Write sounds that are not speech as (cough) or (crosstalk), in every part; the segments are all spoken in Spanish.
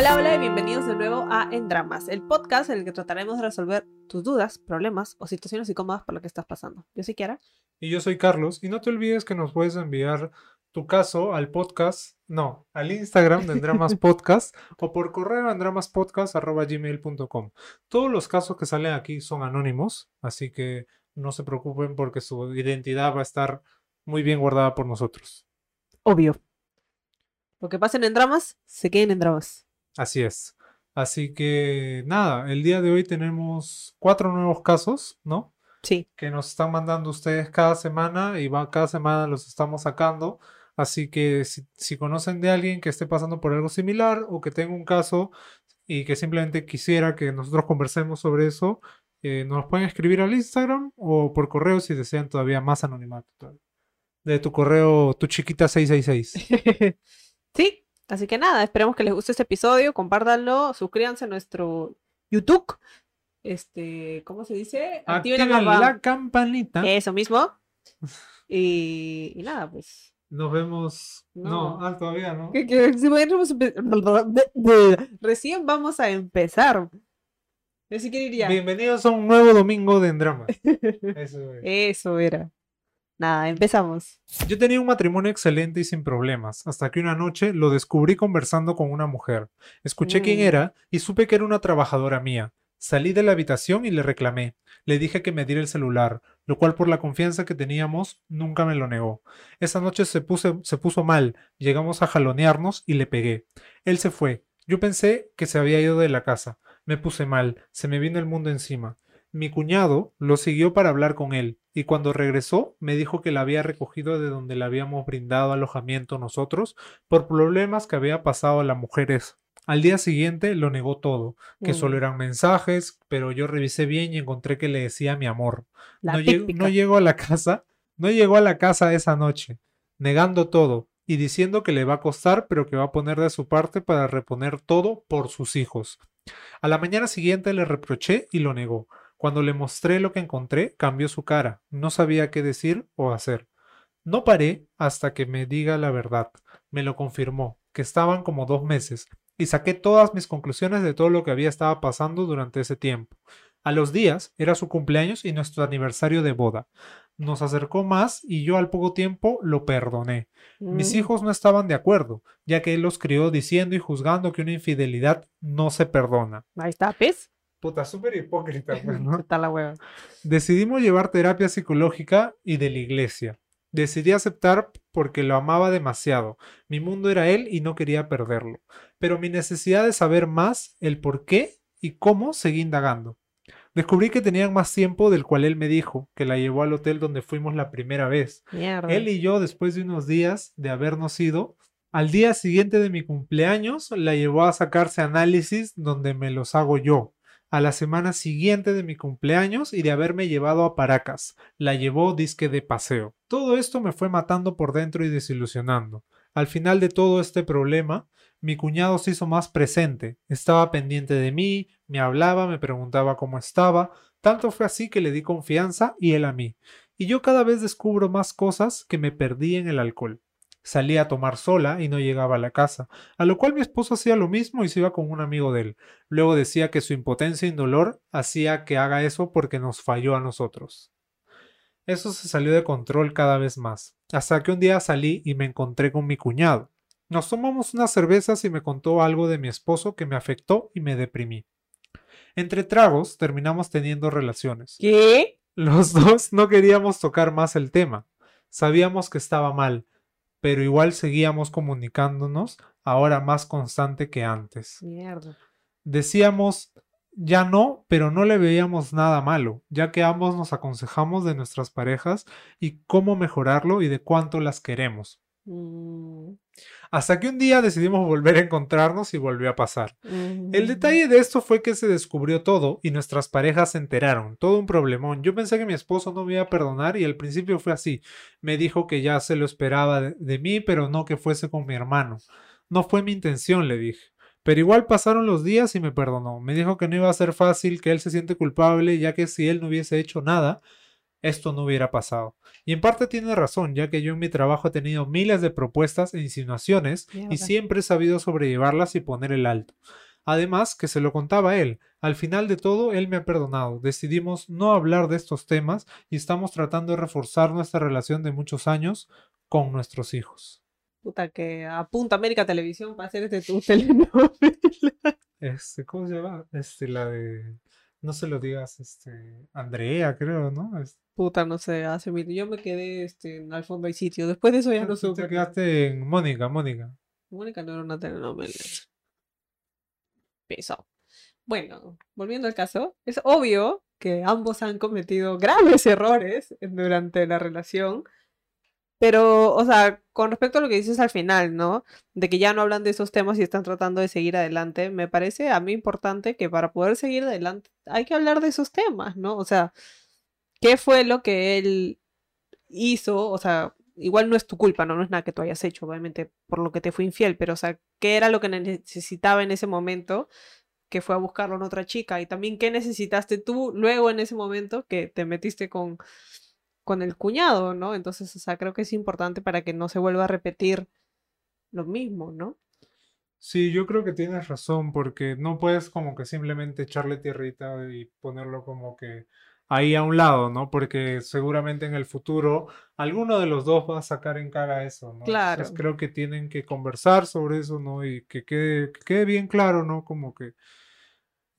Hola, hola y bienvenidos de nuevo a En Dramas, el podcast en el que trataremos de resolver tus dudas, problemas o situaciones incómodas por lo que estás pasando. Yo soy Kiara. Y yo soy Carlos. Y no te olvides que nos puedes enviar tu caso al podcast, no, al Instagram de Dramas (laughs) Podcast o por correo a gmail.com Todos los casos que salen aquí son anónimos, así que no se preocupen porque su identidad va a estar muy bien guardada por nosotros. Obvio. Lo que pasen en dramas, se queden en dramas. Así es. Así que nada, el día de hoy tenemos cuatro nuevos casos, ¿no? Sí. Que nos están mandando ustedes cada semana y va, cada semana los estamos sacando. Así que si, conocen de alguien que esté pasando por algo similar o que tenga un caso y que simplemente quisiera que nosotros conversemos sobre eso, eh, nos pueden escribir al Instagram o por correo si desean todavía más anonimato. De tu correo, tu chiquita 666. (laughs) sí, así que nada, esperemos que les guste este episodio, compártanlo, suscríbanse a nuestro YouTube. Este, ¿cómo se dice? Activen, la, campanita. Eso mismo. (laughs) Y, y nada, pues nos vemos. No, ah, todavía no. Recién vamos a empezar. Que diría. Bienvenidos a un nuevo domingo de Endrama. (laughs) Eso, Eso era. Nada, empezamos. Yo tenía un matrimonio excelente y sin problemas, hasta que una noche lo descubrí conversando con una mujer. Escuché quién mm. era y supe que era una trabajadora mía. Salí de la habitación y le reclamé. Le dije que me diera el celular, lo cual por la confianza que teníamos nunca me lo negó. Esa noche se, se puso mal, llegamos a jalonearnos y le pegué. Él se fue. Yo pensé que se había ido de la casa. Me puse mal, se me vino el mundo encima. Mi cuñado lo siguió para hablar con él, y cuando regresó me dijo que la había recogido de donde le habíamos brindado alojamiento nosotros por problemas que había pasado a las mujeres al día siguiente lo negó todo, que solo mm. eran mensajes, pero yo revisé bien y encontré que le decía mi amor. no, llegó a la (laughs) casa, no llegó a la casa esa noche, negando todo y diciendo que le va a costar, pero que va a poner de su parte para reponer todo por sus hijos. A la mañana siguiente le reproché y lo negó. Cuando le mostré lo que encontré, cambió su cara. No sabía qué decir o hacer. No paré hasta que me diga la verdad. Me lo confirmó, que estaban como dos meses, y saqué todas mis conclusiones de todo lo que había estado pasando durante ese tiempo. A los días era su cumpleaños y nuestro aniversario de boda. Nos acercó más y yo al poco tiempo lo perdoné. Mis mm. hijos no estaban de acuerdo, ya que él los crió diciendo y juzgando que una infidelidad no se perdona. Ahí está, ¿ves? Puta, súper hipócrita, pues, (laughs) ¿no? Está la hueva. Decidimos llevar terapia psicológica y de la iglesia. Decidí aceptar porque lo amaba demasiado. Mi mundo era él y no quería perderlo. Pero mi necesidad de saber más, el por qué y cómo, seguí indagando. Descubrí que tenían más tiempo del cual él me dijo, que la llevó al hotel donde fuimos la primera vez. Él y yo, después de unos días de habernos ido, al día siguiente de mi cumpleaños, la llevó a sacarse análisis donde me los hago yo a la semana siguiente de mi cumpleaños y de haberme llevado a Paracas. La llevó disque de paseo. Todo esto me fue matando por dentro y desilusionando. Al final de todo este problema, mi cuñado se hizo más presente, estaba pendiente de mí, me hablaba, me preguntaba cómo estaba, tanto fue así que le di confianza y él a mí. Y yo cada vez descubro más cosas que me perdí en el alcohol. Salía a tomar sola y no llegaba a la casa, a lo cual mi esposo hacía lo mismo y se iba con un amigo de él. Luego decía que su impotencia y dolor hacía que haga eso porque nos falló a nosotros. Eso se salió de control cada vez más, hasta que un día salí y me encontré con mi cuñado. Nos tomamos unas cervezas y me contó algo de mi esposo que me afectó y me deprimí. Entre tragos terminamos teniendo relaciones. ¿Qué? Los dos no queríamos tocar más el tema. Sabíamos que estaba mal, pero igual seguíamos comunicándonos, ahora más constante que antes. Mierda. Decíamos ya no, pero no le veíamos nada malo, ya que ambos nos aconsejamos de nuestras parejas y cómo mejorarlo y de cuánto las queremos. Mm. Hasta que un día decidimos volver a encontrarnos y volvió a pasar. El detalle de esto fue que se descubrió todo y nuestras parejas se enteraron. Todo un problemón. Yo pensé que mi esposo no me iba a perdonar y al principio fue así. Me dijo que ya se lo esperaba de, mí, pero no que fuese con mi hermano. No fue mi intención, le dije. Pero igual pasaron los días y me perdonó. Me dijo que no iba a ser fácil, que él se siente culpable, ya que si él no hubiese hecho nada, esto no hubiera pasado. Y en parte tiene razón, ya que yo en mi trabajo he tenido miles de propuestas e insinuaciones y siempre he sabido sobrellevarlas y poner el alto. Además, que se lo contaba él. Al final de todo, él me ha perdonado. Decidimos no hablar de estos temas y estamos tratando de reforzar nuestra relación de muchos años con nuestros hijos. Puta, que apunta América Televisión para hacer este tu (laughs) telenovela. Este, ¿cómo se llama? Este, la de. No se lo digas, este. Andrea, creo, ¿no? Es- Puta, no sé, hace mil. Yo me quedé este, en al fondo hay sitio. Después de eso ya no tú supe. te quedaste en Mónica, Mónica. Mónica no era una telenovela. Pesado. Bueno, volviendo al caso, es obvio que ambos han cometido graves errores durante la relación. Pero, o sea, con respecto a lo que dices al final, ¿no? De que ya no hablan de esos temas y están tratando de seguir adelante, me parece a mí importante que para poder seguir adelante hay que hablar de esos temas, ¿no? O sea, ¿qué fue lo que él hizo? O sea, igual no es tu culpa, ¿no? No es nada que tú hayas hecho, obviamente, por lo que te fue infiel, pero, o sea, ¿qué era lo que necesitaba en ese momento? que fue a buscarlo en otra chica y también qué necesitaste tú luego en ese momento que te metiste con, con el cuñado, ¿no? Entonces, o sea, creo que es importante para que no se vuelva a repetir lo mismo, ¿no? Sí, yo creo que tienes razón, porque no puedes como que simplemente echarle tierrita y ponerlo como que ahí a un lado, ¿no? Porque seguramente en el futuro alguno de los dos va a sacar en cara eso, ¿no? Claro. Entonces creo que tienen que conversar sobre eso, ¿no? Y que quede, que quede bien claro, ¿no? Como que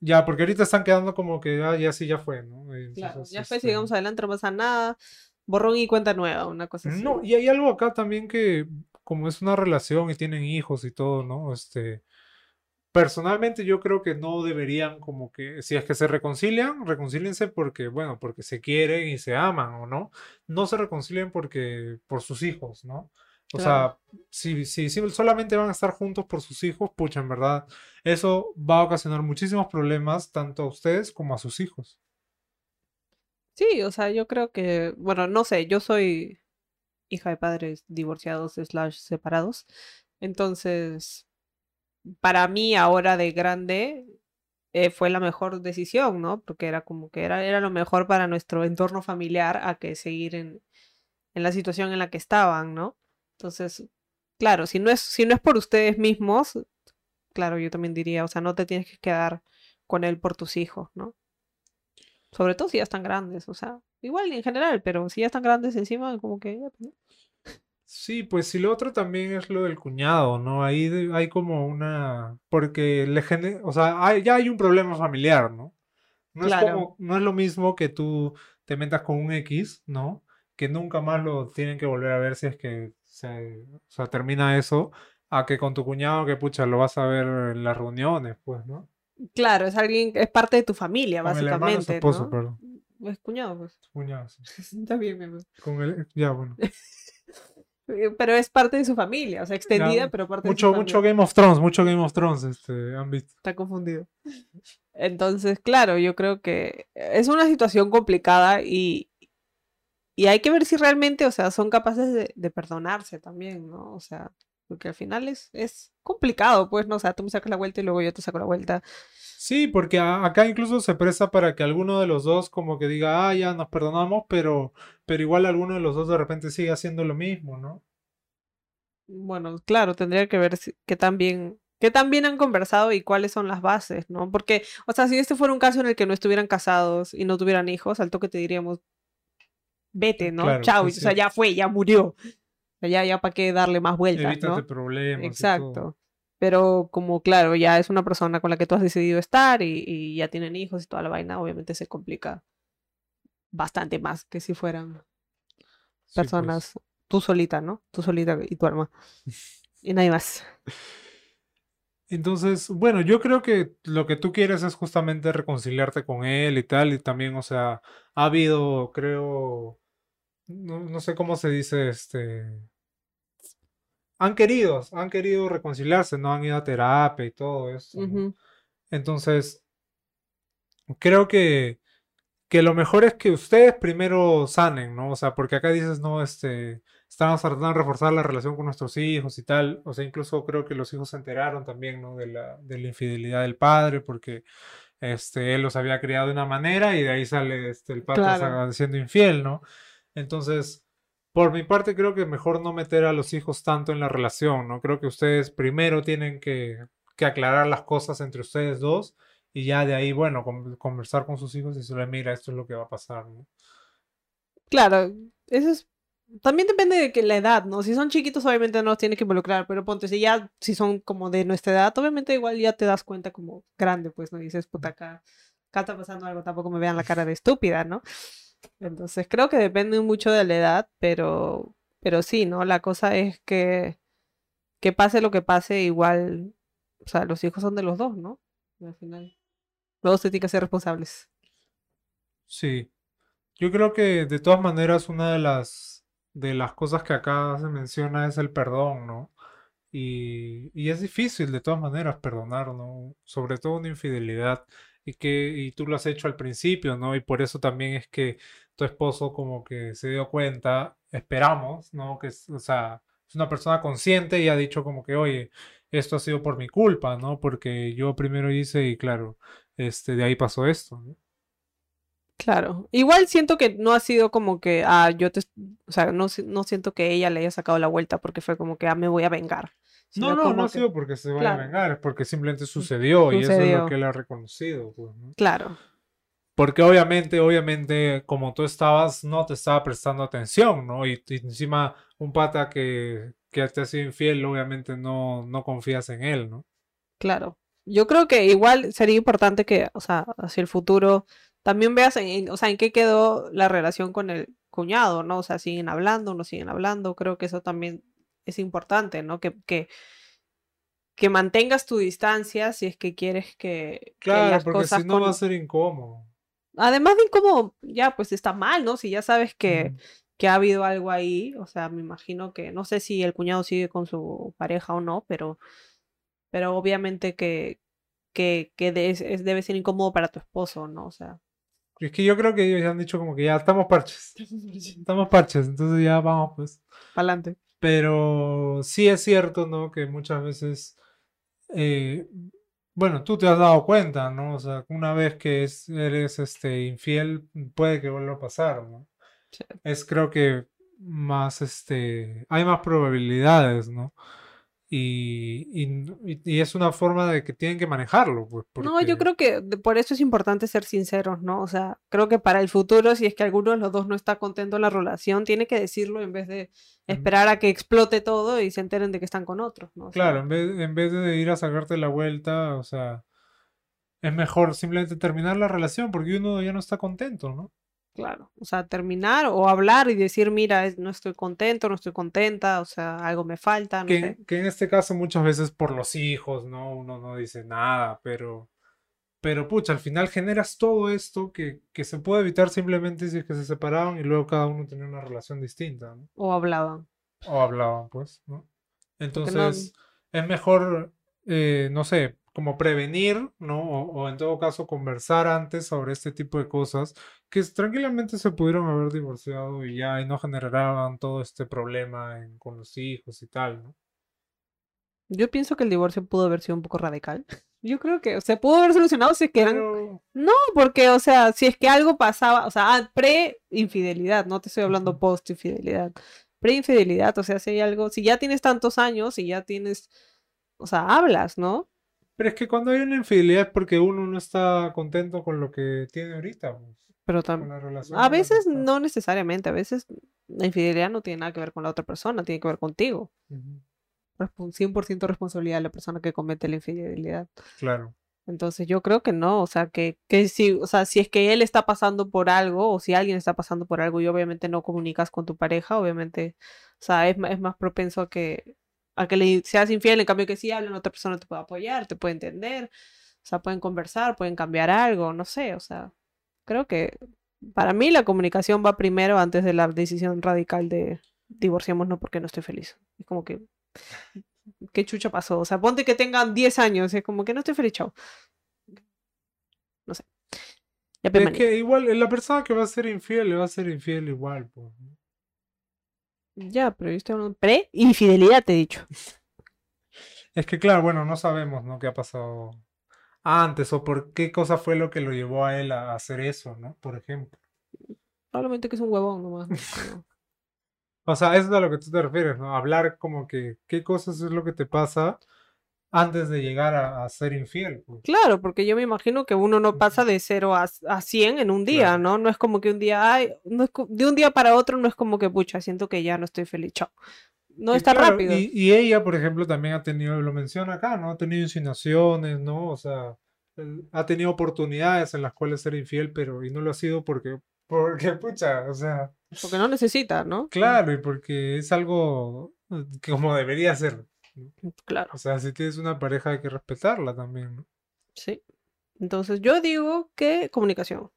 ya, porque ahorita están quedando como que ah, ya sí, ya fue, ¿no? Claro, entonces, ya fue, este, sigamos adelante, no pasa nada, borrón y cuenta nueva, una cosa así. No, y hay algo acá también que, como es una relación y tienen hijos y todo, ¿no? Este, personalmente yo creo que no deberían como que, si es que se reconcilian, reconcíliense porque, bueno, porque se quieren y se aman, ¿o no? No se reconcilien porque, por sus hijos, ¿no? O Claro. sea, si, si, si solamente van a estar juntos por sus hijos, pucha, en verdad, eso va a ocasionar muchísimos problemas tanto a ustedes como a sus hijos. Sí, o sea, yo creo que, bueno, no sé, yo soy hija de padres divorciados slash separados, entonces, para mí ahora de grande eh, fue la mejor decisión, ¿no? Porque era como que era, era lo mejor para nuestro entorno familiar a que seguir en, en la situación en la que estaban, ¿no? Entonces, claro, si no es, si no es por ustedes mismos, claro, yo también diría, o sea, no te tienes que quedar con él por tus hijos, ¿no? Sobre todo si ya están grandes, o sea, igual en general, pero si ya están grandes encima, como que ya, pues, ¿no? Sí, pues si lo otro también es lo del cuñado, ¿no? Ahí de- hay como una, porque le gene- o sea, hay- ya hay un problema familiar, ¿no? No es Claro. como, no es lo mismo que tú te metas con un X, ¿no? Que nunca más lo tienen que volver a ver si es que se, o sea, termina eso, a que con tu cuñado que pucha lo vas a ver en las reuniones, pues, ¿no? Claro, es alguien, es parte de tu familia, Con el hermano su básicamente, esposo, ¿no? perdón. Es cuñado, pues. Cuñado, sí. (laughs) Está bien, mi amor. Con el, ya, bueno. (laughs) Pero es parte de su familia, o sea, extendida, Ya, pero parte de su Mucho, familia. mucho Game of Thrones, mucho Game of Thrones, este, han visto. Está confundido. Entonces, claro, yo creo que es una situación complicada y, y hay que ver si realmente, o sea, son capaces de, de perdonarse también, ¿no? O sea, porque al final es, es complicado, pues, ¿no? O sea, tú me sacas la vuelta y luego yo te saco la vuelta. Sí, porque a- acá incluso se presta para que alguno de los dos como que diga, ah, ya nos perdonamos, pero, pero igual alguno de los dos de repente sigue haciendo lo mismo, ¿no? Bueno, claro, tendría que ver si- qué tan bien, qué tan bien han conversado y cuáles son las bases, ¿no? Porque, o sea, si este fuera un caso en el que no estuvieran casados y no tuvieran hijos, al toque te diríamos, vete, ¿no? Claro, Chao, sí, o sea, sí. ya fue, ya murió. O sea, ya, ya para qué darle más vueltas, Evítate ¿no? problemas. Exacto. Pero como, claro, ya es una persona con la que tú has decidido estar y, y ya tienen hijos y toda la vaina, obviamente se complica bastante más que si fueran Sí, pues. personas, tú solita, ¿no? Tú solita y tu alma. (laughs) Y nadie más. Entonces, bueno, yo creo que lo que tú quieres es justamente reconciliarte con él y tal, y también, o sea, ha habido, creo, no, no sé cómo se dice, este, han querido, han querido reconciliarse, no han ido a terapia y todo eso. Entonces, creo que, que lo mejor es que ustedes primero sanen, ¿no? O sea, porque acá dices, no, este, estamos tratando de reforzar la relación con nuestros hijos y tal. O sea, incluso creo que los hijos se enteraron también, ¿no? De la, de la infidelidad del padre, porque este, él los había criado de una manera y de ahí sale este, el Claro. siendo infiel, ¿no? Entonces, por mi parte, creo que mejor no meter a los hijos tanto en la relación, ¿no? Creo que ustedes primero tienen que, que aclarar las cosas entre ustedes dos y ya de ahí, bueno, con- conversar con sus hijos y decirle, mira, esto es lo que va a pasar, ¿no? Claro, eso es. También depende de que la edad, ¿no? Si son chiquitos, obviamente no los tienes que involucrar, pero ponte, si ya, si son como de nuestra edad, obviamente igual ya te das cuenta como grande, pues, ¿no? Dices, puta, acá, acá está pasando algo, tampoco me vean la cara de estúpida, ¿no? Entonces creo que depende mucho de la edad, pero, pero sí, ¿no? La cosa es que, que pase lo que pase, igual, o sea, los hijos son de los dos, ¿no? Al final, los dos tienen que ser responsables. Sí. Yo creo que de todas maneras una de las de las cosas que acá se menciona es el perdón, ¿no? Y, y es difícil de todas maneras perdonar, ¿no? Sobre todo una infidelidad y que y tú lo has hecho al principio, ¿no? Y por eso también es que tu esposo como que se dio cuenta, esperamos, ¿no? Que o sea, es una persona consciente y ha dicho como que, oye, esto ha sido por mi culpa, ¿no? Porque yo primero hice y claro, este, de ahí pasó esto. Claro. Igual siento que no ha sido como que, ah, yo te, o sea, no, no siento que ella le haya sacado la vuelta porque fue como que, ah, me voy a vengar. No, Sino no, no ha que, sido porque se vaya a vengar, es porque simplemente sucedió y eso es lo que él ha reconocido, pues, ¿no? claro, Porque obviamente, obviamente, como tú estabas, no te estaba prestando atención, ¿no? Y, y encima un pata que, que te ha sido infiel, obviamente no, no confías en él, ¿no? claro. Yo creo que igual sería importante que, o sea, hacia el futuro también veas en, en- o sea, en qué quedó la relación con el cuñado, ¿no? O sea, siguen hablando, no siguen hablando. Creo que eso también es importante, ¿no? Que, que, que mantengas tu distancia si es que quieres que, que Claro, las porque si no va a ser incómodo. Además de cómo, ya, pues está mal, ¿no? Si ya sabes que, que ha habido algo ahí, o sea, me imagino que, no sé si el cuñado sigue con su pareja o no, pero, pero obviamente que, que, que de- es- debe ser incómodo para tu esposo, ¿no? O sea, Es que yo creo que ellos ya han dicho como que ya estamos parches. (laughs) Estamos parches, entonces ya vamos, pues. para adelante. Pero sí es cierto, ¿no? Que muchas veces, eh, bueno, tú te has dado cuenta, ¿no? O sea, una vez que es- eres este, infiel, puede que vuelva a pasar, ¿no? Sí. Es creo que más, este, hay más probabilidades, ¿no? Y, y, es una forma de que tienen que manejarlo, pues, No, yo creo que por eso es importante ser sinceros, ¿no? O sea, creo que para el futuro, si es que alguno de los dos no está contento en la relación, tiene que decirlo en vez de esperar a que explote todo y se enteren de que están con otros, ¿no? O sea, Claro, en vez, en vez de ir a sacarte la vuelta, o sea, es mejor simplemente terminar la relación porque uno ya no está contento, ¿no? Claro, o sea, terminar o hablar y decir, mira, no estoy contento, no estoy contenta, o sea, algo me falta, no Que, sé. que en este caso muchas veces por los hijos, ¿no? Uno no dice nada, pero, pero pucha, al final generas todo esto que, que se puede evitar simplemente si es que se separaban y luego cada uno tenía una relación distinta, ¿no? O hablaban. O hablaban, pues, ¿no? Porque no, Entonces, es mejor, eh, no sé, como prevenir, ¿no? O, o en todo caso conversar antes sobre este tipo de cosas que tranquilamente se pudieron haber divorciado y ya y no generaban todo este problema en- con los hijos y tal, ¿no? yo pienso que el divorcio pudo haber sido un poco radical. (laughs) Yo creo que se pudo haber solucionado si es que eran... Pero, No, porque, o sea, si es que algo pasaba, o sea, ah, pre-infidelidad, no te estoy hablando post-infidelidad, pre-infidelidad, o sea, si hay algo, si ya tienes tantos años y ya tienes, o sea, hablas, ¿no? pero es que cuando hay una infidelidad es porque uno no está contento con lo que tiene ahorita, pues, Pero también... A veces no necesariamente, a veces la infidelidad no tiene nada que ver con la otra persona, tiene que ver contigo. Ujú, Respon- 100% responsabilidad de la persona que comete la infidelidad. Claro. Entonces yo creo que no, o sea, que, que si, o sea, si es que él está pasando por algo o si alguien está pasando por algo y obviamente no comunicas con tu pareja, obviamente, o sea, es, es más propenso a que, a que le seas infiel, en cambio que si hablan, otra persona te puede apoyar, te puede entender, o sea, pueden conversar, pueden cambiar algo, no sé, o sea, creo que para mí la comunicación va primero antes de la decisión radical de divorciémonos porque no estoy feliz. Es como que, ¿qué chucha pasó? O sea, ponte que tengan 10 años, es como que no estoy feliz, chao. No sé. Ya, pe, Es manito. que igual la persona que va a ser infiel le va a ser infiel igual, pues, ¿no? Ya, pero yo estoy hablando pre-infidelidad, te he dicho. (laughs) Es que claro, bueno, no sabemos, ¿no? qué ha pasado antes o por qué cosa fue lo que lo llevó a él a hacer eso, ¿no? Por ejemplo. Probablemente que es un huevón nomás. ¿no? O sea, eso es a lo que tú te refieres, ¿no? Hablar como que qué cosas es lo que te pasa antes de llegar a, a ser infiel. pues. Claro, porque yo me imagino que uno no pasa de 0 a, a 100 en un día, Claro. ¿no? No es como que un día, ay, no es de un día para otro no es como que, pucha, siento que ya no estoy feliz, chao. No Y es tan claro, rápido. Y, y ella, por ejemplo, también ha tenido, lo menciona acá, ¿no? Ha tenido insinuaciones, ¿no? O sea, ha tenido oportunidades en las cuales ser infiel, pero y no lo ha sido porque, porque, pucha, o sea, Porque no necesita, ¿no? claro, y porque es algo eh, como debería ser. Claro, O sea, si tienes una pareja hay que respetarla también, ¿no? sí. Entonces yo digo que comunicación.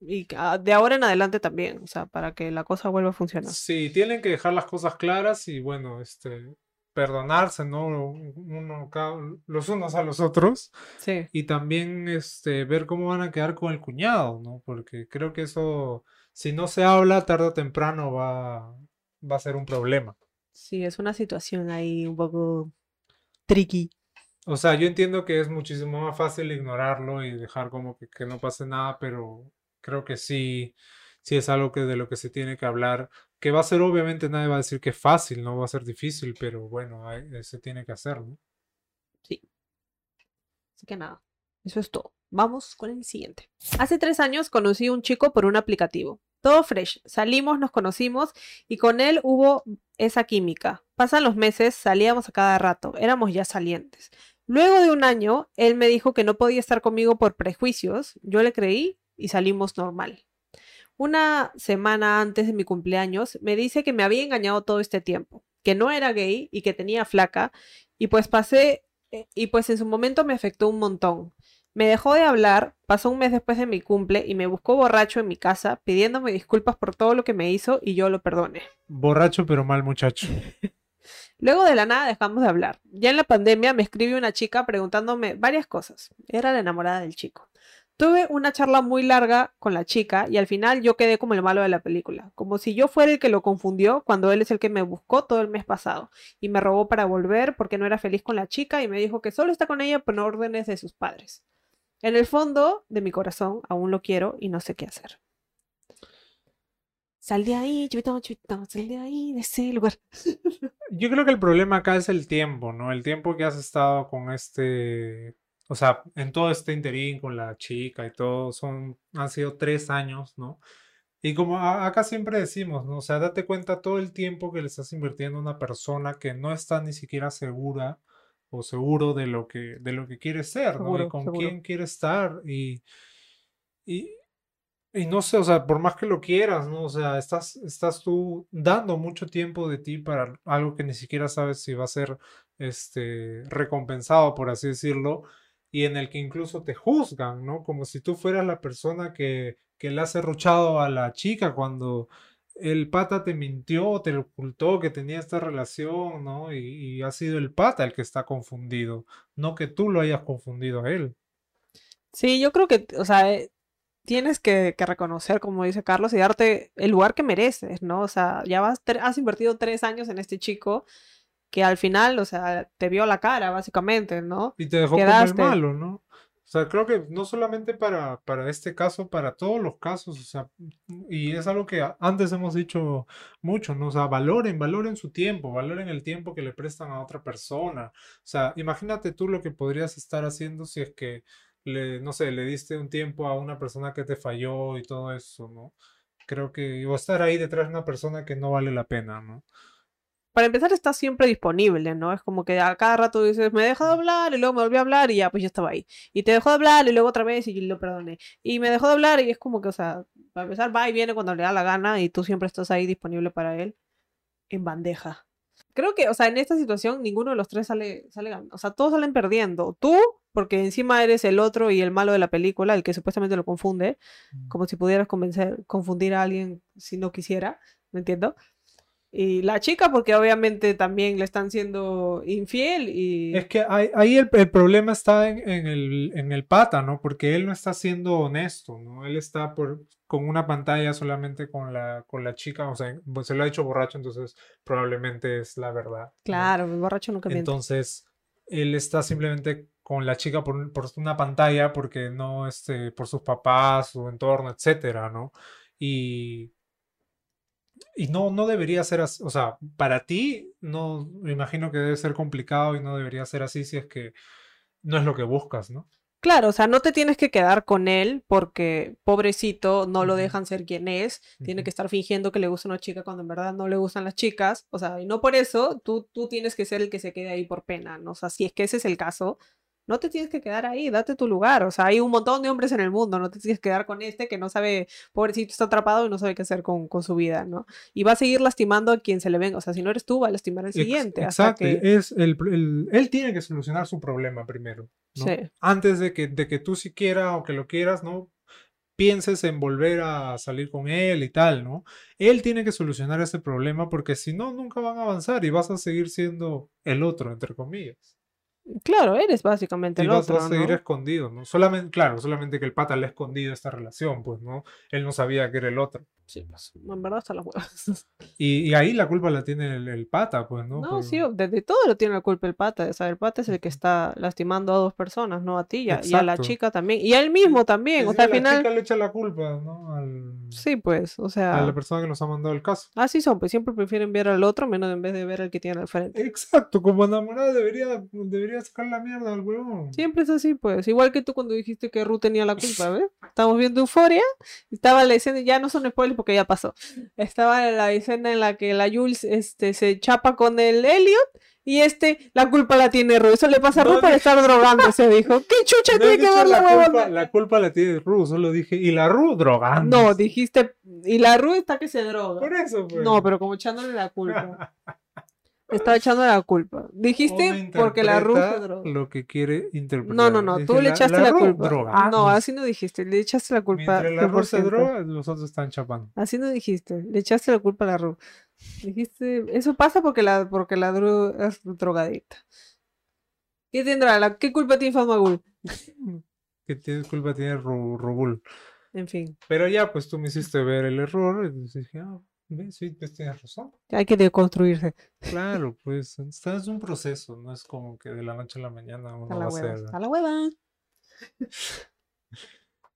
Y ah, de ahora en adelante también, o sea, para que la cosa vuelva a funcionar. Sí, tienen que dejar las cosas claras y bueno, este, perdonarse, ¿no? Uno, cada- los unos a los otros. Sí. Y también este, ver cómo van a quedar con el cuñado, ¿no? Porque creo que eso, si no se habla, tarde o temprano va, va a ser un problema. Sí, es una situación ahí un poco tricky. O sea, yo entiendo que es muchísimo más fácil ignorarlo y dejar como que, que no pase nada, pero creo que sí, sí es algo que de lo que se tiene que hablar. Que va a ser, obviamente, nadie va a decir que es fácil, no va a ser difícil, pero bueno, hay- eh, se tiene que hacer, ¿no? Sí. Así que nada, eso es todo. Vamos con el siguiente. Hace tres años conocí a un chico por un aplicativo. Todo fresh. Salimos, nos conocimos y con él hubo esa química. Pasan los meses, salíamos a cada rato, éramos ya salientes. Luego de un año, él me dijo que no podía estar conmigo por prejuicios. Yo le creí y salimos normal. Una semana antes de mi cumpleaños, me dice que me había engañado todo este tiempo, que no era gay y que tenía flaca, y pues pasé eh, y pues en su momento me afectó un montón. Me dejó de hablar, pasó un mes después de mi cumple y me buscó borracho en mi casa pidiéndome disculpas por todo lo que me hizo y yo lo perdoné. Borracho pero mal muchacho. (laughs) Luego de la nada dejamos de hablar. Ya en la pandemia me escribe una chica preguntándome varias cosas. Era la enamorada del chico. Tuve una charla muy larga con la chica y al final yo quedé como el malo de la película, como si yo fuera el que lo confundió cuando él es el que me buscó todo el mes pasado y me robó para volver porque no era feliz con la chica y me dijo que solo está con ella por órdenes de sus padres. En el fondo de mi corazón aún lo quiero y no sé qué hacer. Sal de ahí, chivito, chivito, sal de ahí, de ese lugar. (laughs) Yo creo que el problema acá es el tiempo, ¿no? El tiempo que has estado con este, o sea, en todo este interín con la chica y todo, son, han sido tres años, ¿no? Y como a- acá siempre decimos, ¿no? O sea, date cuenta todo el tiempo que le estás invirtiendo a una persona que no está ni siquiera segura o seguro de lo que, de lo que quiere ser, ¿no? Y Seguro, con seguro. quién quiere estar y, y, y no sé, o sea, por más que lo quieras, ¿no? O sea, estás, estás tú dando mucho tiempo de ti para algo que ni siquiera sabes si va a ser este, recompensado, por así decirlo, y en el que incluso te juzgan, ¿no? Como si tú fueras la persona que, le has serruchado a la chica cuando el pata te mintió, te ocultó que tenía esta relación, ¿no? Y, ha sido el pata el que está confundido, no que tú lo hayas confundido a él. Sí, yo creo que, o sea, eh, tienes que, reconocer, como dice Carlos, y darte el lugar que mereces, ¿no? O sea, ya vas, has invertido tres años en este chico que al final, o sea, te vio la cara, básicamente, ¿no? Y te dejó Quedaste. como el malo, ¿no? O sea, creo que no solamente para, para este caso, para todos los casos, o sea, y es algo que antes hemos dicho mucho, ¿no? O sea, valoren, valoren su tiempo, valoren el tiempo que le prestan a otra persona. O sea, imagínate tú lo que podrías estar haciendo si es que le, no sé, le diste un tiempo a una persona que te falló y todo eso, ¿no? Creo que, o estar ahí detrás de una persona que no vale la pena, ¿no? Para empezar, estás siempre disponible, ¿no? Es como que a cada rato dices, me dejó de hablar, y luego me volvió a hablar, y ya, pues ya estaba ahí. Y te dejó de hablar, y luego otra vez, y lo perdoné. Y me dejó de hablar, y es como que, o sea, para empezar, va y viene cuando le da la gana, y tú siempre estás ahí disponible para él, en bandeja. Creo que, o sea, en esta situación, ninguno de los tres sale, sale gan- O sea, todos salen perdiendo. Tú, porque encima eres el otro y el malo de la película, el que supuestamente lo confunde, como si pudieras convencer, confundir a alguien si no quisiera, ¿me entiendo? Y la chica, porque obviamente también le están siendo infiel y... Es que ahí, ahí el, el problema está en, en el, en el pata, ¿no? Porque él no está siendo honesto, ¿no? Él está por, con una pantalla solamente con la, con la chica, o sea, pues, se lo ha hecho borracho, entonces probablemente es la verdad. ¿no? Claro, el borracho nunca miente. Entonces, él está simplemente con la chica por, por una pantalla porque no, este, por sus papás, su entorno, etcétera, ¿no? Y, y no, no debería ser así, o sea, para ti, no, me imagino que debe ser complicado y no debería ser así si es que no es lo que buscas, ¿no? Claro, o sea, no te tienes que quedar con él porque pobrecito no lo dejan ser quien es, tiene que estar fingiendo que le gusta una chica cuando en verdad no le gustan las chicas, o sea, y no por eso tú, tú tienes que ser el que se quede ahí por pena, ¿no? O sea, si es que ese es el caso, no te tienes que quedar ahí, date tu lugar, o sea, hay un montón de hombres en el mundo, no te tienes que quedar con este que no sabe, pobrecito está atrapado y no sabe qué hacer con, con su vida, ¿no? Y va a seguir lastimando a quien se le venga, o sea, si no eres tú, va a lastimar al siguiente, hasta Exacto, que... es el, el- él tiene que solucionar su problema primero, ¿no? Sí. Antes de que, de que tú siquiera o que lo quieras, ¿no? Pienses en volver a salir con él y tal, ¿no? Él tiene que solucionar ese problema porque si no, nunca van a avanzar y vas a seguir siendo el otro, entre comillas. Claro, eres básicamente Y el vas, otro, vas a seguir ¿no? escondido, ¿no? Solamente, claro, solamente que el pata le ha escondido esta relación, pues, ¿no? Él no sabía que era el otro. Sí, pues, en verdad hasta las huevas. (laughs) Y, y ahí la culpa la tiene el, el pata, pues, ¿no? No, Por- sí, desde todo lo tiene la culpa el pata. O sea, el pata es el que está lastimando a dos personas, no a ti y a, y a la chica también. Y a él mismo también. O sea, al la final. chica le echa la culpa, ¿no? Al- Sí, pues, o a la sea. persona que nos ha mandado el caso. Así son, pues siempre prefieren ver al otro menos en vez de ver al que tiene al frente. Exacto, como enamorada debería, debería sacar la mierda al huevón. Siempre es así, pues. Igual que tú cuando dijiste que Ru tenía la culpa, ¿ves? Estamos viendo Euforia. Estaba la escena, ya no son spoilers porque ya pasó. Estaba la escena en la que la Jules este, se chapa con el Elliot. Y este, la culpa la tiene Ru. Eso le pasa a Ru No, no. estar drogándose, dijo. (laughs) ¿Qué chucha No tiene que ver la huevona? la culpa la tiene Ru, solo dije, y la Ru drogando. No, dijiste. Y la Ru está que se droga. Por eso, pues. No, pero como echándole la culpa. (laughs) Estaba echándole la culpa. Dijiste porque la Ru se interpreta droga. lo que quiere interpretar. No, no, no, Dije, tú le echaste la, culpa. drogando. No, así no dijiste, le echaste la culpa. Mientras la Ru se 100%. droga, los otros están chapando. Así no dijiste, le echaste la culpa a la Ru. Dijiste, eso pasa porque la, porque la Ru es drogadicta. ¿Qué tendrá? La, ¿Qué culpa tiene Famagul? (laughs) Que tiene culpa tiene Ru, Rubul. En fin, Pero ya, pues tú me hiciste ver el error. Y dije, ah, sí, pues tienes razón. hay que deconstruirse. Claro, (laughs) pues está- es un proceso, no es como que de la noche a la mañana A uno la va a hueva. ser. A la hueva. (laughs)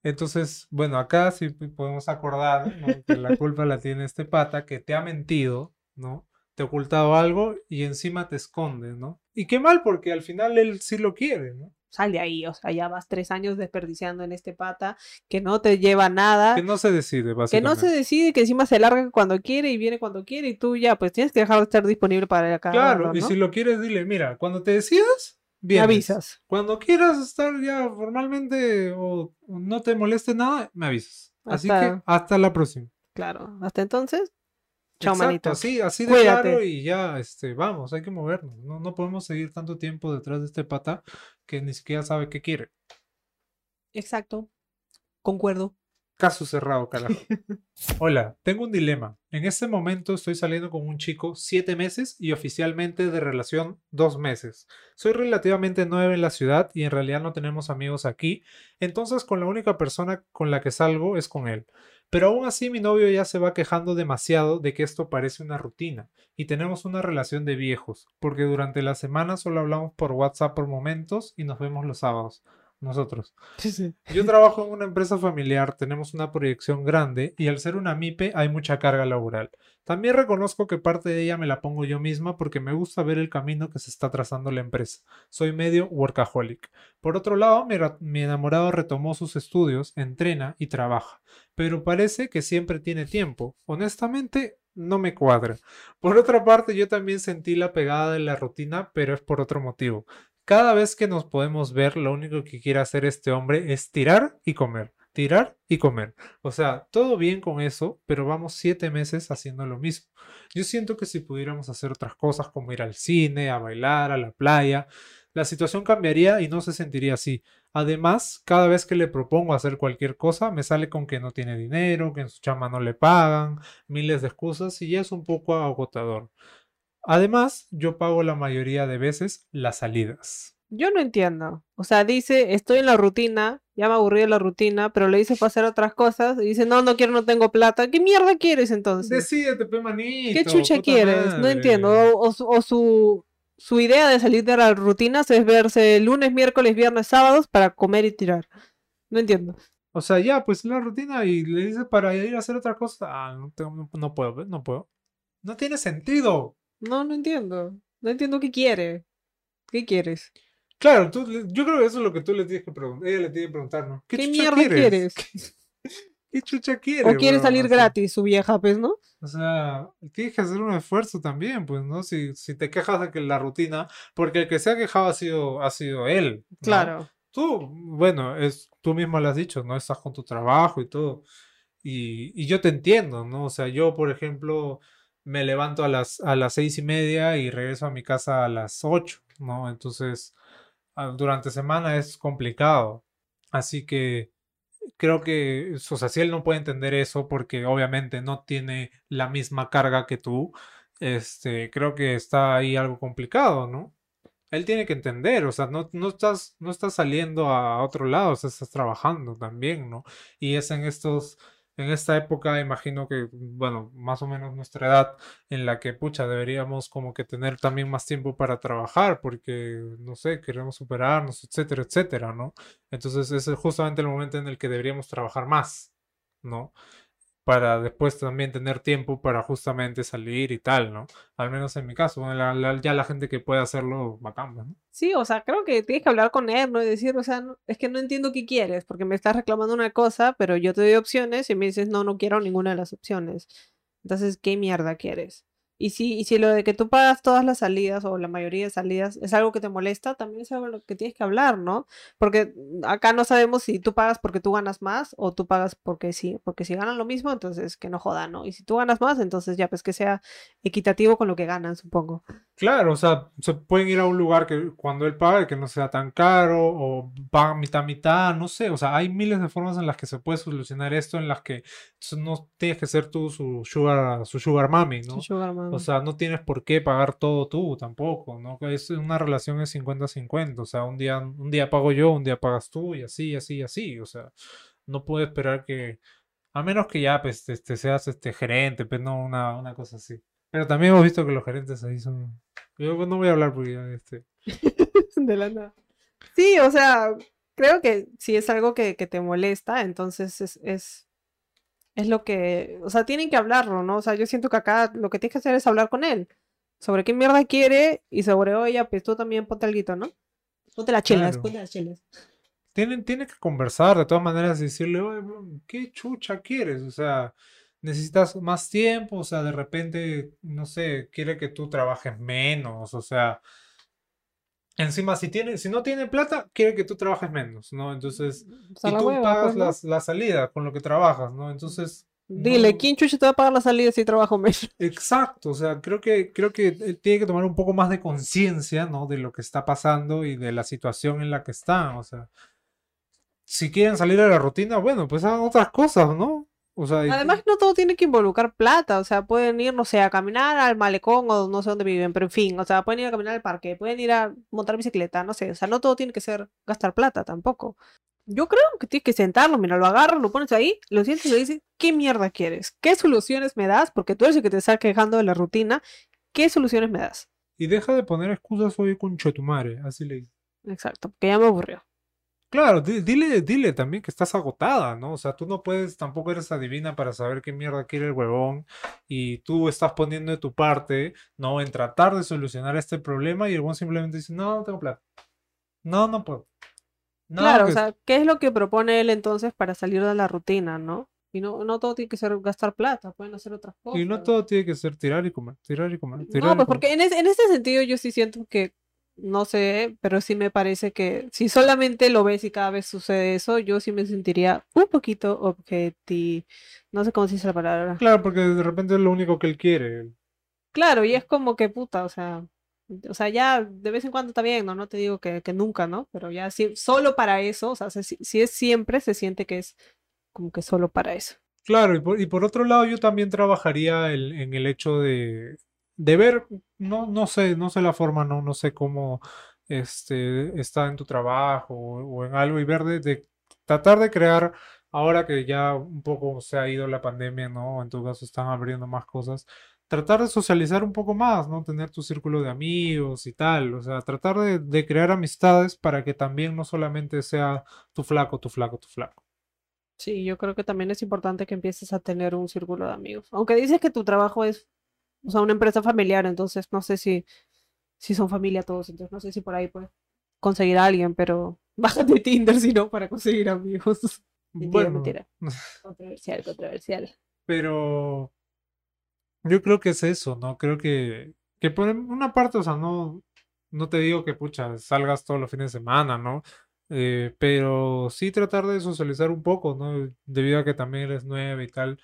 Entonces, bueno, acá sí podemos acordar ¿no? que la culpa la tiene este pata que te ha mentido, ¿no? Te ha ocultado algo y encima te esconde, ¿no? Y qué mal, porque al final él sí lo quiere, ¿no? Sal de ahí, o sea, ya vas tres años desperdiciando en este pata que no te lleva nada. Que no se decide, Que no básicamente. se decide, que encima se larga cuando quiere y viene cuando quiere y tú ya, pues tienes que dejar de estar disponible para acá. Claro, y ¿no? si lo quieres, dile, mira, cuando te decidas, Me vienes. avisas. Cuando quieras estar ya formalmente o no te moleste nada, me avisas. Así que Hasta- hasta la próxima. Claro, hasta entonces, chao Exacto, manito. así, así de Cuídate. claro y ya, este, vamos, hay que movernos. No, no podemos seguir tanto tiempo detrás de este pata que ni siquiera sabe qué quiere. Exacto, concuerdo. Caso cerrado, carajo. (laughs) Hola, tengo un dilema. En este momento estoy saliendo con un chico siete meses y oficialmente de relación dos meses. Soy relativamente nueva en la ciudad y en realidad no tenemos amigos aquí, entonces con la única persona con la que salgo es con él. Pero aún así mi novio ya se va quejando demasiado de que esto parece una rutina y tenemos una relación de viejos, porque durante la semana solo hablamos por WhatsApp por momentos y nos vemos los sábados. Nosotros. Yo trabajo en una empresa familiar, tenemos una proyección grande y al ser una MIPE hay mucha carga laboral. También reconozco que parte de ella me la pongo yo misma porque me gusta ver el camino que se está trazando la empresa. Soy medio workaholic. Por otro lado, mi, mi enamorado retomó sus estudios, entrena y trabaja, pero parece que siempre tiene tiempo. Honestamente, no me cuadra. Por otra parte, yo también sentí la pegada de la rutina, pero es por otro motivo. Cada vez que nos podemos ver, lo único que quiere hacer este hombre es tirar y comer, tirar y comer. O sea, todo bien con eso, pero vamos siete meses haciendo lo mismo. Yo siento que si pudiéramos hacer otras cosas como ir al cine, a bailar, a la playa, la situación cambiaría y no se sentiría así. Además, cada vez que le propongo hacer cualquier cosa, me sale con que no tiene dinero, que en su chamba no le pagan, miles de excusas y ya es un poco agotador. Además, yo pago la mayoría de veces las salidas. Yo no entiendo. O sea, dice, estoy en la rutina, ya me aburrí de la rutina, pero le dice para hacer otras cosas y dice, no, no quiero, no tengo plata. ¿Qué mierda quieres entonces? Decídete, pe manito. ¿Qué chucha quieres? No entiendo. O, o su, o su, su idea de salir de las rutinas es verse lunes, miércoles, viernes, sábados para comer y tirar. No entiendo. O sea, ya, pues la rutina y le dices para ir a hacer otra cosa. Ah, no, tengo- no, no puedo, no puedo. No tiene sentido. No, no entiendo. No entiendo qué quiere. ¿Qué quieres? Claro, tú, yo creo que eso es lo que tú le tienes que preguntar. Ella le tiene que preguntar, ¿no? ¿Qué, chucha mierda quieres? (laughs) ¿Qué chucha quieres? ¿O quiere salir O sea, gratis, su vieja, pues, no? O sea, tienes que hacer un esfuerzo también, pues, ¿no? Si, si te quejas de que la rutina, porque el que se ha quejado ha sido, ha sido él. ¿no? Claro. Tú, bueno, es, tú mismo lo has dicho, ¿no? Estás con tu trabajo y todo. Y, y yo te entiendo, ¿no? O sea, yo, por ejemplo, me levanto a las, a las seis y media y regreso a mi casa a las ocho, ¿no? Entonces, ah, durante semana es complicado. Así que creo que, o sea, si él no puede entender eso porque obviamente no tiene la misma carga que tú, este, creo que está ahí algo complicado, ¿no? Él tiene que entender, o sea, no, no estás, no estás saliendo a otro lado, o estás trabajando también, ¿no? Y es en estos, en esta época, imagino que, bueno, más o menos nuestra edad, en la que, pucha, deberíamos como que tener también más tiempo para trabajar, porque, no sé, queremos superarnos, etcétera, etcétera, ¿no? Entonces, ese es justamente el momento en el que deberíamos trabajar más, ¿no? Para después también tener tiempo para justamente salir y tal, ¿no? Al menos en mi caso, ya la gente que puede hacerlo, bacán, pues, ¿no? Sí, o sea, creo que tienes que hablar con él, ¿no? Y decir, o sea, es que no entiendo qué quieres, porque me estás reclamando una cosa, pero yo te doy opciones y me dices, no, no quiero ninguna de las opciones. Entonces, ¿qué mierda quieres? Y si, y si lo de que tú pagas todas las salidas o la mayoría de salidas es algo que te molesta, también es algo lo que tienes que hablar, ¿no? Porque acá no sabemos si tú pagas porque tú ganas más o tú pagas porque sí, porque si ganan lo mismo, entonces que no jodan, ¿no? Y si tú ganas más, entonces ya pues que sea equitativo con lo que ganan, supongo. Claro, o sea, se pueden ir a un lugar que cuando él pague que no sea tan caro o pagan mitad mitad, no sé, o sea, hay miles de formas en las que se puede solucionar esto, en las que no tienes que ser tú su sugar, su sugar mami, ¿no? Sugar mama. O sea, no tienes por qué pagar todo tú tampoco, ¿no? Es una relación de 50-50, o sea, un día, un día pago yo, un día pagas tú y así, así, así, o sea, no puedo esperar que, a menos que ya, pues, este, seas este gerente, pero no una, una cosa así. Pero también hemos visto que los gerentes ahí son... Yo no voy a hablar porque ya, este... (laughs) De la nada. Sí, o sea, creo que si es algo que, que te molesta, entonces es, es, es lo que, o sea, tienen que hablarlo, ¿no? O sea, yo siento que acá lo que tienes que hacer es hablar con él sobre qué mierda quiere y sobre, oye, pues tú también ponte alguito, ¿no? Ponte las chelas, Claro. ponte las chelas. Tienen, tienen que conversar de todas maneras y decirle, oye, ¿qué chucha quieres? O sea, necesitas más tiempo, o sea, de repente, no sé, quiere que tú trabajes menos, o sea, encima si tiene, si no tiene plata, quiere que tú trabajes menos, ¿no? Entonces, sea, y tú hueva, pagas pues, ¿no? las, la salida con lo que trabajas, ¿no? Entonces, Dile, no- ¿quién chucha te va a pagar la salida si trabajo menos? (laughs) Exacto, o sea, creo que, creo que él tiene que tomar un poco más de conciencia, ¿no? De lo que está pasando y de la situación en la que están, o sea, si quieren salir de la rutina, bueno, pues hagan otras cosas, ¿no? O sea, Además, no todo tiene que involucrar plata, o sea, pueden ir, no sé, a caminar al malecón o no sé dónde viven, pero en fin, o sea, pueden ir a caminar al parque, pueden ir a montar bicicleta, no sé, o sea, no todo tiene que ser gastar plata tampoco. Yo creo que tienes que sentarlo, mira, lo agarras, lo pones ahí, lo sientes y le dices, ¿qué mierda quieres? ¿Qué soluciones me das? Porque tú eres el que te está quejando de la rutina, ¿qué soluciones me das? y deja de poner excusas hoy con Chetumare, así le dice. Exacto, porque ya me aburrió. Claro, di- dile, dile también que estás agotada, ¿no? O sea, tú no puedes, tampoco eres adivina para saber qué mierda quiere el huevón y tú estás poniendo de tu parte, ¿no? En tratar de solucionar este problema y el huevón simplemente dice, no, no tengo plata. No, no puedo. No, Claro, o sea, ¿qué es lo que propone él entonces para salir de la rutina, no? Y no, no todo tiene que ser gastar plata, pueden hacer otras cosas. Y no todo tiene que ser tirar y comer, tirar y comer, tirar No, y pues comer. porque en, ese- en este sentido yo sí siento que, no sé, pero sí me parece que si solamente lo ves y cada vez sucede eso, yo sí me sentiría un poquito objeti... No sé cómo se dice la palabra. Claro, porque de repente es lo único que él quiere. Claro, y es como que puta, o sea, o sea, ya de vez en cuando está bien, ¿no? No te digo que, que nunca, ¿no? Pero ya si, solo para eso, o sea, se- si, si es siempre, se siente que es como que solo para eso. Claro, y por, y por otro lado yo también trabajaría el- en el hecho de, de ver, no, no sé, no sé la forma, no, no sé cómo este, está en tu trabajo o, en algo y ver de, de tratar de crear, ahora que ya un poco se ha ido la pandemia, ¿no? En tu caso están abriendo más cosas, tratar de socializar un poco más, ¿no? Tener tu círculo de amigos y tal, o sea, tratar de, de crear amistades para que también no solamente sea tu flaco, tu flaco, tu flaco. Sí, yo creo que también es importante que empieces a tener un círculo de amigos. Aunque dices que tu trabajo es, o sea, una empresa familiar, entonces no sé si, si son familia todos, entonces no sé si por ahí puedes conseguir a alguien, pero (laughs) bájate Tinder si no para conseguir amigos. (laughs) Mentira, Bueno, mentira. (laughs) Controversial, controversial. pero yo creo que es eso, ¿no? Creo que, que por una parte, o sea, no, no te digo que, pucha, salgas todos los fines de semana, ¿no? Eh, pero sí tratar de socializar un poco, ¿no? Debido a que también eres nueva y tal.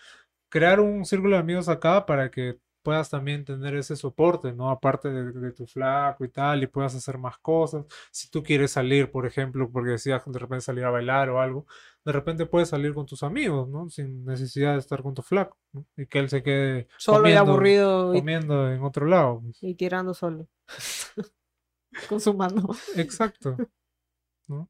Crear un círculo de amigos acá para que puedas también tener ese soporte, ¿no? Aparte de, de tu flaco y tal, y puedas hacer más cosas. Si tú quieres salir, por ejemplo, porque decías de repente salir a bailar o algo, de repente puedes salir con tus amigos, ¿no? Sin necesidad de estar con tu flaco, ¿no? Y que él se quede Solo y comiendo, aburrido y, comiendo en otro lado. pues. y tirando solo. (laughs) Con su mano. Exacto. ¿no?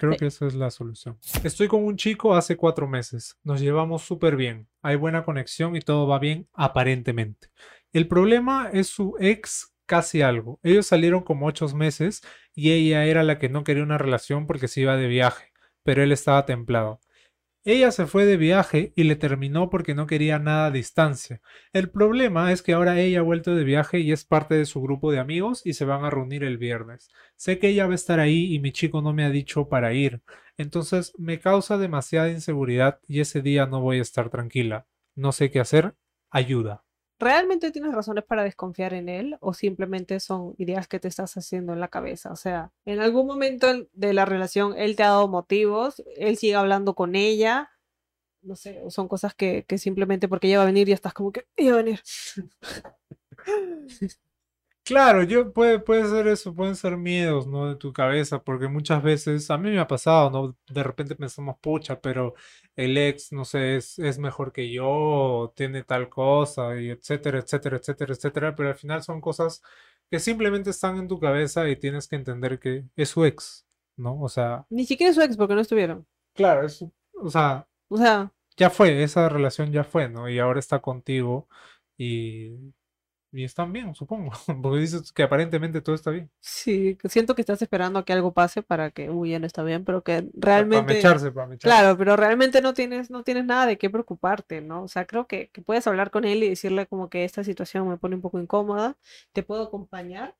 Creo Sí. que esa es la solución. Estoy con un chico hace cuatro meses. Nos llevamos súper bien. Hay buena conexión y todo va bien aparentemente. El problema es su ex casi algo. Ellos salieron como ocho meses y ella era la que no quería una relación porque se iba de viaje, pero él estaba templado. Ella se fue de viaje y le terminó porque no quería nada a distancia. El problema es que ahora ella ha vuelto de viaje y es parte de su grupo de amigos y se van a reunir el viernes. Sé que ella va a estar ahí y mi chico no me ha dicho para ir. Entonces me causa demasiada inseguridad y ese día no voy a estar tranquila. No sé qué hacer. Ayuda. ¿Realmente tienes razones para desconfiar en él o simplemente son ideas que te estás haciendo en la cabeza? O sea, en algún momento en- de la relación él te ha dado motivos, él sigue hablando con ella, no sé, son cosas que, que simplemente porque ella va a venir y estás como que ella va a venir. (laughs) Claro, yo puede, puede ser eso, pueden ser miedos, ¿no? De tu cabeza, porque muchas veces, a mí me ha pasado, ¿no? De repente pensamos, pucha, pero el ex, no sé, es, es mejor que yo, o tiene tal cosa, y etcétera, etcétera, etcétera, etcétera, pero al final son cosas que simplemente están en tu cabeza y tienes que entender que es su ex, ¿no? O sea, Ni siquiera es su ex porque no estuvieron. claro, es, o sea, O sea, ya fue, esa relación ya fue, ¿no? Y ahora está contigo y, y están bien, supongo, (laughs) porque dices que aparentemente todo está bien. sí, siento que estás esperando a que algo pase para que, uy, ya no está bien, pero que Para realmente... mecharse, para mecharse. Claro, pero realmente no tienes, no tienes nada de qué preocuparte, ¿no? O sea, creo que, que puedes hablar con él y decirle como que esta situación me pone un poco incómoda, te puedo acompañar.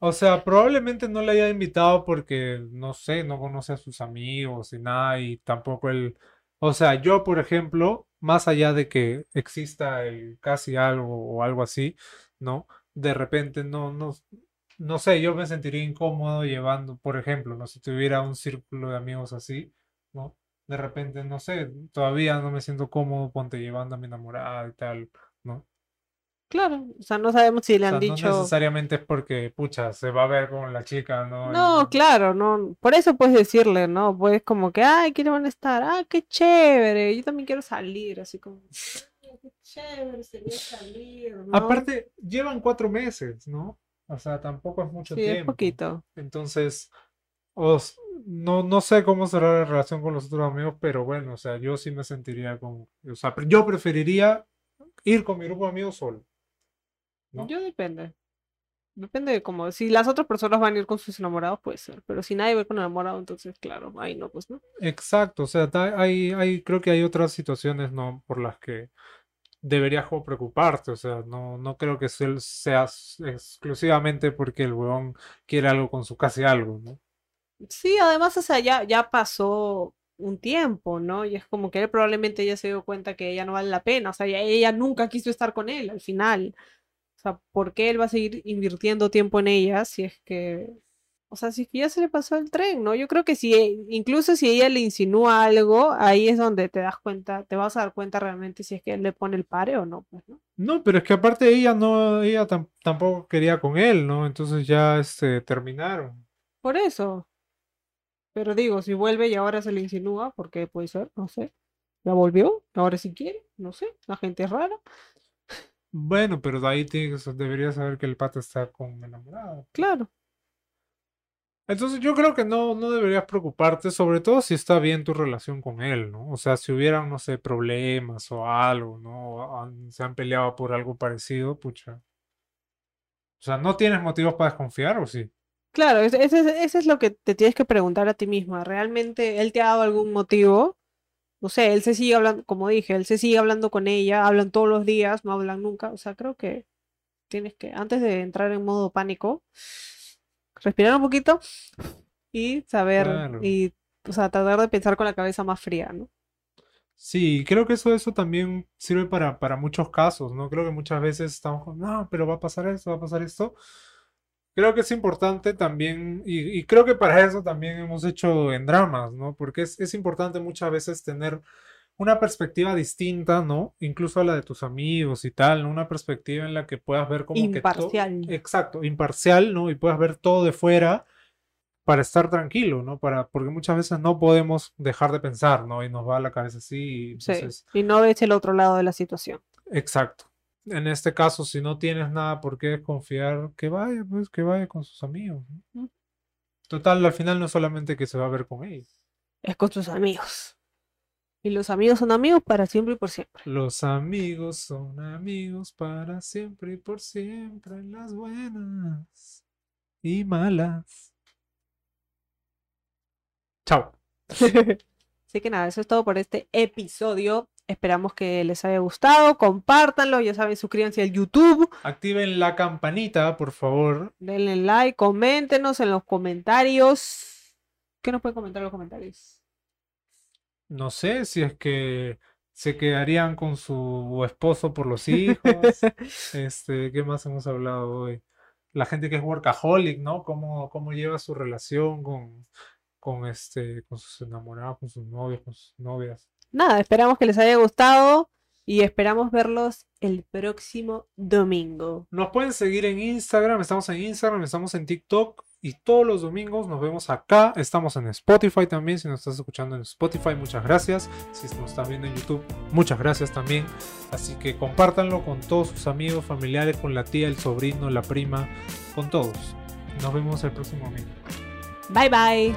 O sea, (laughs) probablemente no le haya invitado porque, no sé, no conoce a sus amigos y nada, y tampoco él. O sea, yo, por ejemplo, más allá de que exista el casi algo o algo así, ¿no? De repente no, no, no sé, yo me sentiría incómodo llevando, por ejemplo, no si tuviera un círculo de amigos así, ¿no? De repente, no sé, todavía no me siento cómodo, ponte llevando a mi enamorada y tal, ¿no? Claro, o sea, no sabemos si le O han sea, no dicho... necesariamente es porque, pucha, se va a ver con la chica, ¿no? No, claro, no, por eso puedes decirle, ¿no? Puedes como que, ay, ¿quiénes van a estar? Ah, qué chévere, yo también quiero salir, así como, "Ay, qué chévere sería salir, ¿no? Aparte, llevan cuatro meses, ¿no? O sea, tampoco es mucho Sí, es tiempo. poquito. Entonces, os- no, no sé cómo será la relación con los otros amigos, pero bueno, o sea, yo sí me sentiría con, o sea, yo preferiría ir con mi grupo de amigos solo. ¿No? Yo depende. Depende de cómo, si las otras personas van a ir con sus enamorados, puede ser, pero si nadie va con enamorado, entonces, claro, ahí no, pues no. Exacto, o sea, hay, hay, creo que hay otras situaciones, ¿no? Por las que deberías como preocuparte, o sea, no, no creo que se- sea exclusivamente porque el huevón quiere algo con su casi algo, ¿no? Sí, además, o sea, ya, ya pasó un tiempo, ¿no? Y es como que él probablemente ya se dio cuenta que ella no vale la pena, o sea, ella nunca quiso estar con él al final. O sea, ¿por qué él va a seguir invirtiendo tiempo en ella si es que, o sea, si es que ya se le pasó el tren, ¿no? Yo creo que si, e- incluso si ella le insinúa algo, ahí es donde te das cuenta, te vas a dar cuenta realmente si es que él le pone el pare o no, pues, ¿no? No, pero es que aparte ella no, ella tam- tampoco quería con él, ¿no? Entonces ya este, terminaron. Por eso. Pero digo, si vuelve y ahora se le insinúa, ¿por qué puede ser? No sé. Ya volvió, ahora sí quiere, no sé, la gente es rara. Bueno, pero de ahí tiene que debería saber que el pata está con enamorada. Claro. Entonces yo creo que no, no deberías preocuparte, sobre todo si está bien tu relación con él, ¿no? O sea, si hubieran, no sé, problemas o algo, ¿no? Han- se han peleado por algo parecido, pucha. O sea, ¿no tienes motivos para desconfiar o sí? Claro, ese es es lo que te tienes que preguntar a ti misma. ¿Realmente él te ha dado algún motivo? No sé, él se sigue hablando, como dije, él se sigue hablando con ella, hablan todos los días, no hablan nunca. O sea, creo que tienes que, antes de entrar en modo pánico, respirar un poquito y saber, Claro. y, o sea, tratar de pensar con la cabeza más fría, ¿no? Sí, creo que eso, eso también sirve para, para muchos casos, ¿no? Creo que muchas veces estamos con, no, pero va a pasar esto, va a pasar esto. Creo que es importante también, y, y creo que para eso también hemos hecho en dramas, ¿no? Porque es, es importante muchas veces tener una perspectiva distinta, ¿no? Incluso a la de tus amigos y tal, ¿no? Una perspectiva en la que puedas ver como que Imparcial. Exacto, imparcial, ¿no? Y puedas ver todo de fuera para estar tranquilo, ¿no? Para, porque muchas veces no podemos dejar de pensar, ¿no? Y nos va la cabeza así, y Sí, y no ves el otro lado de la situación. exacto. En este caso, si no tienes nada por qué desconfiar, que vaya, pues, que vaya con sus amigos. Total, al final no es solamente que se va a ver con ellos. Es con tus amigos. Y los amigos son amigos para siempre y por siempre. Los amigos son amigos para siempre y por siempre, en las buenas y malas. Chao. (laughs) Así que nada, eso es todo por este episodio. Esperamos que les haya gustado. Compártanlo, ya saben, suscríbanse al YouTube. Activen la campanita, por favor. Denle like, coméntenos en los comentarios. ¿Qué nos pueden comentar en los comentarios? No sé si es que se quedarían con su esposo por los (laughs) hijos. Este, ¿qué más hemos hablado hoy? La gente que es workaholic, ¿no? ¿Cómo, cómo lleva su relación con, con este, con sus enamorados, con sus novios, con sus novias? Nada, esperamos que les haya gustado y esperamos verlos el próximo domingo. Nos pueden seguir en Instagram, estamos en Instagram, estamos en TikTok y todos los domingos nos vemos acá. Estamos en Spotify también, si nos estás escuchando en Spotify, muchas gracias. Si nos estás viendo en YouTube, muchas gracias también. Así que compártanlo con todos sus amigos, familiares, con la tía, el sobrino, la prima, con todos. Nos vemos el próximo domingo. Bye bye.